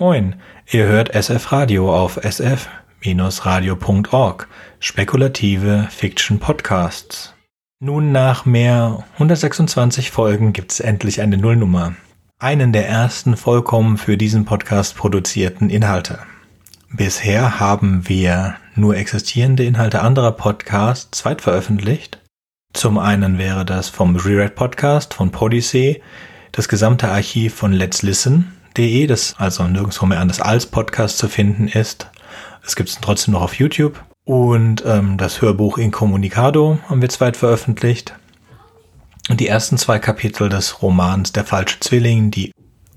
Moin, ihr hört SF Radio auf sf-radio.org. Spekulative Fiction Podcasts. Nun nach mehr 126 Folgen gibt's endlich eine Nullnummer. Einen der ersten vollkommen für diesen Podcast produzierten Inhalte. Bisher haben wir nur existierende Inhalte anderer Podcasts zweitveröffentlicht. Zum einen wäre das vom Rewrite Podcast von Podyssey, das gesamte Archiv von Let's Listen, de, das also nirgendwo mehr anders als Podcast zu finden ist. Es gibt es trotzdem noch auf YouTube. Und ähm, das Hörbuch Incommunicado haben wir zweit veröffentlicht. Und die ersten zwei Kapitel des Romans Der falsche Zwilling, die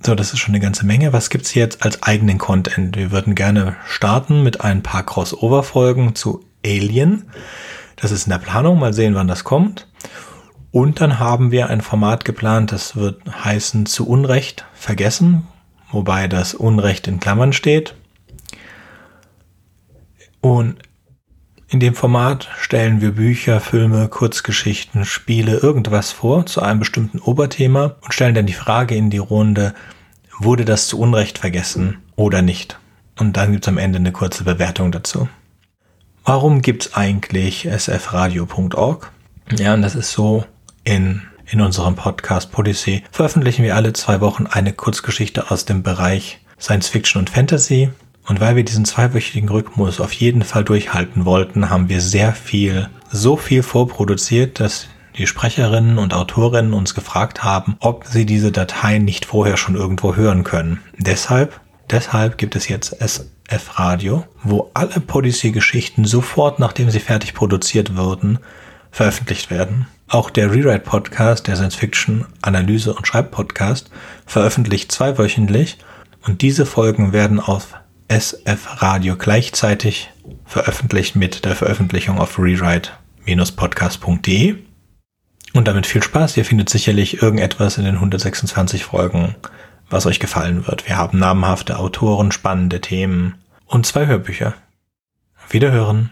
so, das ist schon eine ganze Menge. Was gibt's jetzt als eigenen Content? Wir würden gerne starten mit ein paar Crossover-Folgen zu Alien. Das ist in der Planung. Mal sehen, wann das kommt. Und dann haben wir ein Format geplant, das wird heißen zu Unrecht vergessen, wobei das Unrecht in Klammern steht. Und in dem Format stellen wir Bücher, Filme, Kurzgeschichten, Spiele, irgendwas vor zu einem bestimmten Oberthema und stellen dann die Frage in die Runde, wurde das zu Unrecht vergessen oder nicht? Und dann gibt es am Ende eine kurze Bewertung dazu. Warum gibt es eigentlich sfradio.org? Ja, und das ist so, in in unserem Podcast Policy veröffentlichen wir alle zwei Wochen eine Kurzgeschichte aus dem Bereich Science Fiction und Fantasy. Und weil wir diesen zweiwöchigen Rhythmus auf jeden Fall durchhalten wollten, haben wir sehr viel, so viel vorproduziert, dass die Sprecherinnen und Autorinnen uns gefragt haben, ob sie diese Dateien nicht vorher schon irgendwo hören können. Deshalb, deshalb gibt es jetzt SF Radio, wo alle Policy-Geschichten sofort, nachdem sie fertig produziert wurden, veröffentlicht werden. Auch der Rewrite Podcast, der Science Fiction Analyse und Schreibpodcast, veröffentlicht zweiwöchentlich und diese Folgen werden auf SF Radio gleichzeitig veröffentlicht mit der Veröffentlichung auf rewrite-podcast.de. Und damit viel Spaß. Ihr findet sicherlich irgendetwas in den 126 Folgen, was euch gefallen wird. Wir haben namhafte Autoren, spannende Themen und zwei Hörbücher. Wiederhören.